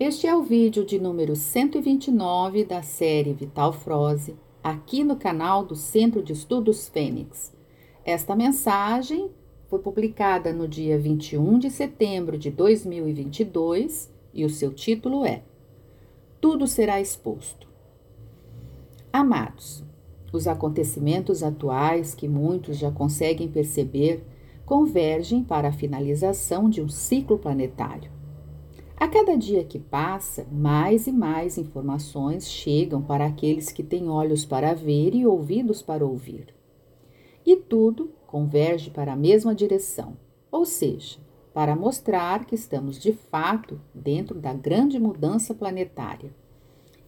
Este é o vídeo de número 129 da série Vital Froze, aqui no canal do Centro de Estudos Fênix. Esta mensagem foi publicada no dia 21 de setembro de 2022 e o seu título é Tudo será exposto. Amados, os acontecimentos atuais que muitos já conseguem perceber convergem para a finalização de um ciclo planetário. A cada dia que passa, mais e mais informações chegam para aqueles que têm olhos para ver e ouvidos para ouvir. E tudo converge para a mesma direção, ou seja, para mostrar que estamos de fato dentro da grande mudança planetária.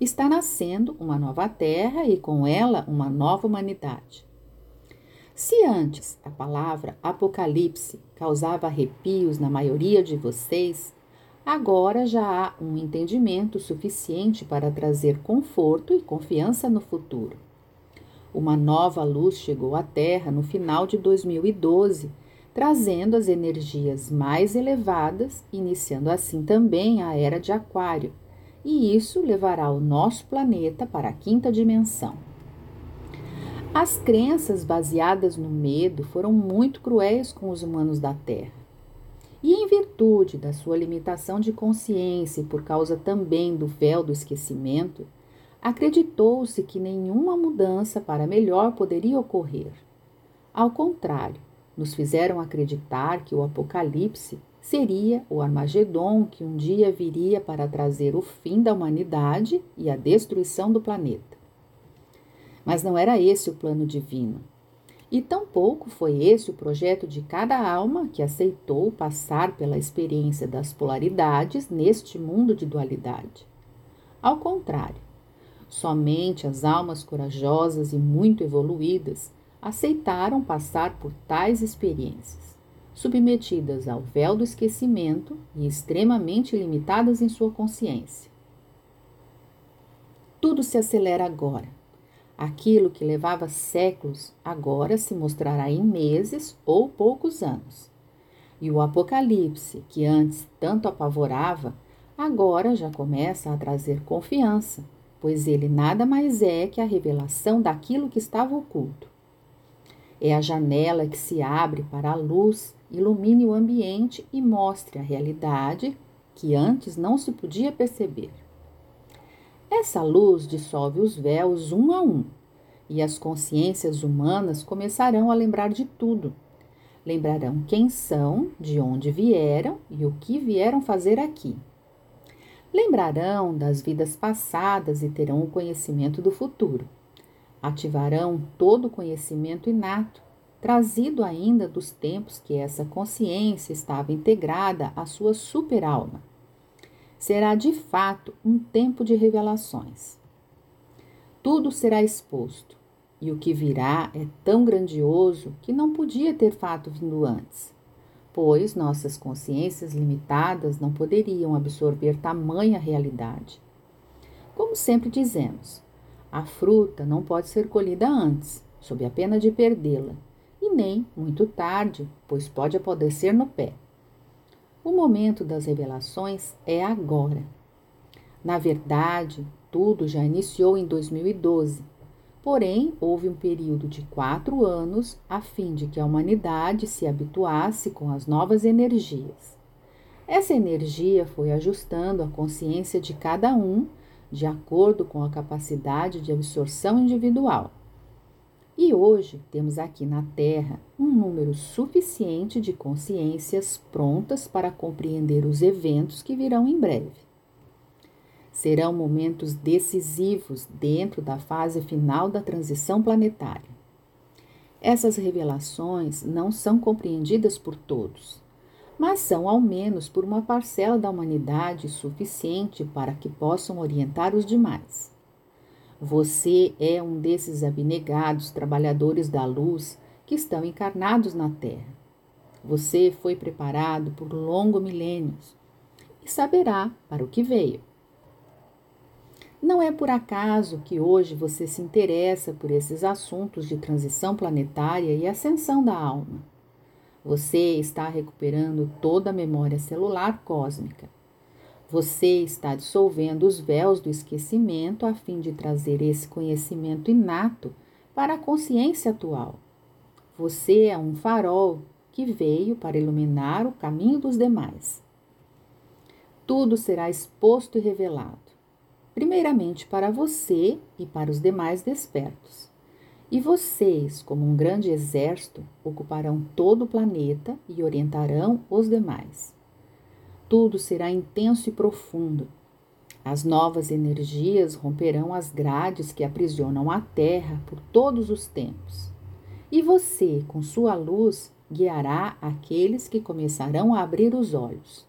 Está nascendo uma nova Terra e com ela uma nova humanidade. Se antes a palavra apocalipse causava arrepios na maioria de vocês, agora já há um entendimento suficiente para trazer conforto e confiança no futuro. Uma nova luz chegou à Terra no final de 2012, trazendo as energias mais elevadas, iniciando assim também a era de Aquário, e isso levará o nosso planeta para a quinta dimensão. As crenças baseadas no medo foram muito cruéis com os humanos da Terra. E em virtude da sua limitação de consciência e por causa também do véu do esquecimento, acreditou-se que nenhuma mudança para melhor poderia ocorrer. Ao contrário, nos fizeram acreditar que o Apocalipse seria o Armagedon que um dia viria para trazer o fim da humanidade e a destruição do planeta. Mas não era esse o plano divino. E tampouco foi esse o projeto de cada alma que aceitou passar pela experiência das polaridades neste mundo de dualidade. Ao contrário, somente as almas corajosas e muito evoluídas aceitaram passar por tais experiências, submetidas ao véu do esquecimento e extremamente limitadas em sua consciência. Tudo se acelera agora Aquilo que levava séculos agora se mostrará em meses ou poucos anos. E o Apocalipse, que antes tanto apavorava, agora já começa a trazer confiança, pois ele nada mais é que a revelação daquilo que estava oculto. É a janela que se abre para a luz, ilumine o ambiente e mostre a realidade que antes não se podia perceber. Essa luz dissolve os véus um a um, e as consciências humanas começarão a lembrar de tudo. Lembrarão quem são, de onde vieram e o que vieram fazer aqui. Lembrarão das vidas passadas e terão o conhecimento do futuro. Ativarão todo o conhecimento inato, trazido ainda dos tempos que essa consciência estava integrada à sua superalma será de fato um tempo de revelações. Tudo será exposto, e o que virá é tão grandioso que não podia ter fato vindo antes, pois nossas consciências limitadas não poderiam absorver tamanha realidade. Como sempre dizemos, a fruta não pode ser colhida antes, sob a pena de perdê-la, e nem muito tarde, pois pode apodrecer no pé. O momento das revelações é agora. Na verdade, tudo já iniciou em 2012. Porém, houve um período de quatro anos a fim de que a humanidade se habituasse com as novas energias. Essa energia foi ajustando a consciência de cada um de acordo com a capacidade de absorção individual. E hoje temos aqui na Terra um número suficiente de consciências prontas para compreender os eventos que virão em breve. Serão momentos decisivos dentro da fase final da transição planetária. Essas revelações não são compreendidas por todos, mas são ao menos por uma parcela da humanidade suficiente para que possam orientar os demais. Você é um desses abnegados trabalhadores da luz que estão encarnados na Terra. Você foi preparado por longos milênios e saberá para o que veio. Não é por acaso que hoje você se interessa por esses assuntos de transição planetária e ascensão da alma. Você está recuperando toda a memória celular cósmica Você está dissolvendo os véus do esquecimento a fim de trazer esse conhecimento inato para a consciência atual. Você é um farol que veio para iluminar o caminho dos demais. Tudo será exposto e revelado, primeiramente para você e para os demais despertos. E vocês, como um grande exército, ocuparão todo o planeta e orientarão os demais. Tudo será intenso e profundo. As novas energias romperão as grades que aprisionam a Terra por todos os tempos e você, com sua luz, guiará aqueles que começarão a abrir os olhos.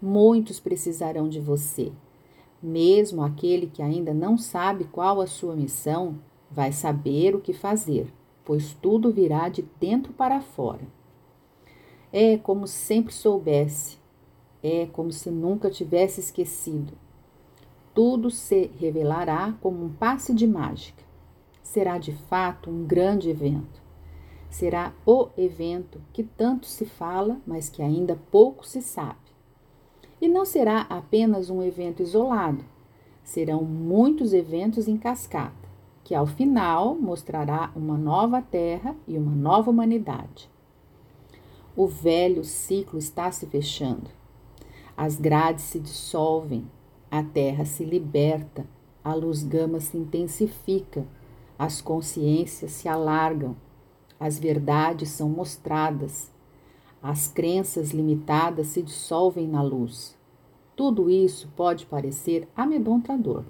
Muitos precisarão de você. Mesmo aquele que ainda não sabe qual a sua missão, vai saber o que fazer, pois tudo virá de dentro para fora. É como sempre soubesse, é como se nunca tivesse esquecido. Tudo se revelará como um passe de mágica será de fato um grande evento. Será o evento que tanto se fala, mas que ainda pouco se sabe. E não será apenas um evento isolado, serão muitos eventos em cascata, que ao final mostrará uma nova terra e uma nova humanidade. O velho ciclo está se fechando. As grades se dissolvem, a terra se liberta, a luz gama se intensifica as consciências se alargam, as verdades são mostradas, as crenças limitadas se dissolvem na luz. Tudo isso pode parecer amedrontador,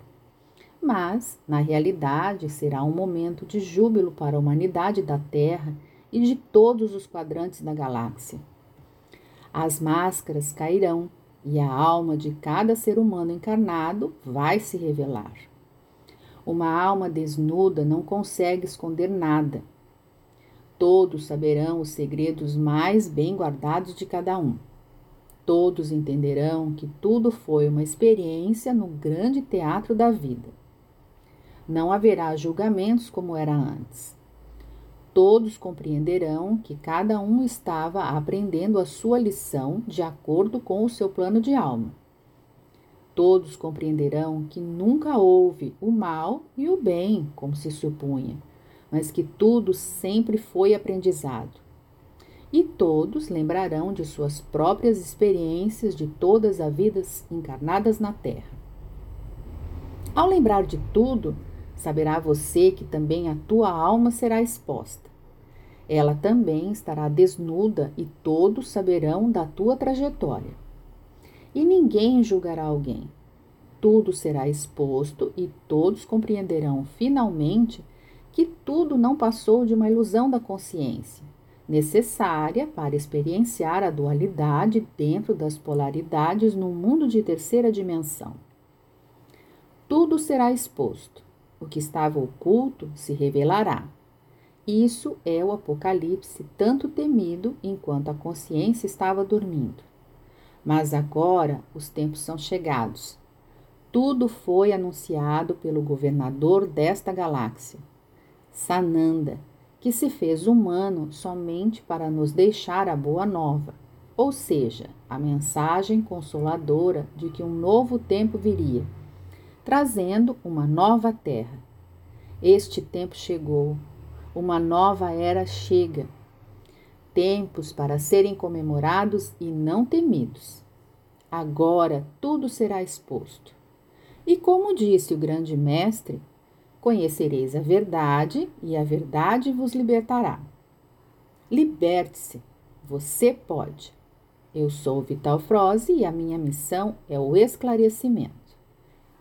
mas, na realidade, será um momento de júbilo para a humanidade da Terra e de todos os quadrantes da galáxia. As máscaras cairão e a alma de cada ser humano encarnado vai se revelar. Uma alma desnuda não consegue esconder nada. Todos saberão os segredos mais bem guardados de cada um. Todos entenderão que tudo foi uma experiência no grande teatro da vida. Não haverá julgamentos como era antes. Todos compreenderão que cada um estava aprendendo a sua lição de acordo com o seu plano de alma. Todos compreenderão que nunca houve o mal e o bem, como se supunha, mas que tudo sempre foi aprendizado. E todos lembrarão de suas próprias experiências de todas as vidas encarnadas na Terra. Ao lembrar de tudo, saberá você que também a tua alma será exposta. Ela também estará desnuda e todos saberão da tua trajetória e ninguém julgará alguém. Tudo será exposto e todos compreenderão finalmente que tudo não passou de uma ilusão da consciência, necessária para experienciar a dualidade dentro das polaridades num mundo de terceira dimensão. Tudo será exposto. O que estava oculto se revelará. Isso é o Apocalipse tanto temido enquanto a consciência estava dormindo. Mas agora os tempos são chegados. Tudo foi anunciado pelo governador desta galáxia, Sananda, que se fez humano somente para nos deixar a boa nova, ou seja, a mensagem consoladora de que um novo tempo viria, trazendo uma nova terra. Este tempo chegou, uma nova era chega tempos para serem comemorados e não temidos. Agora tudo será exposto. E como disse o grande mestre, conhecereis a verdade e a verdade vos libertará. Liberte-se, você pode. Eu sou Vital Froze e a minha missão é o esclarecimento.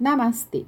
ナマステ。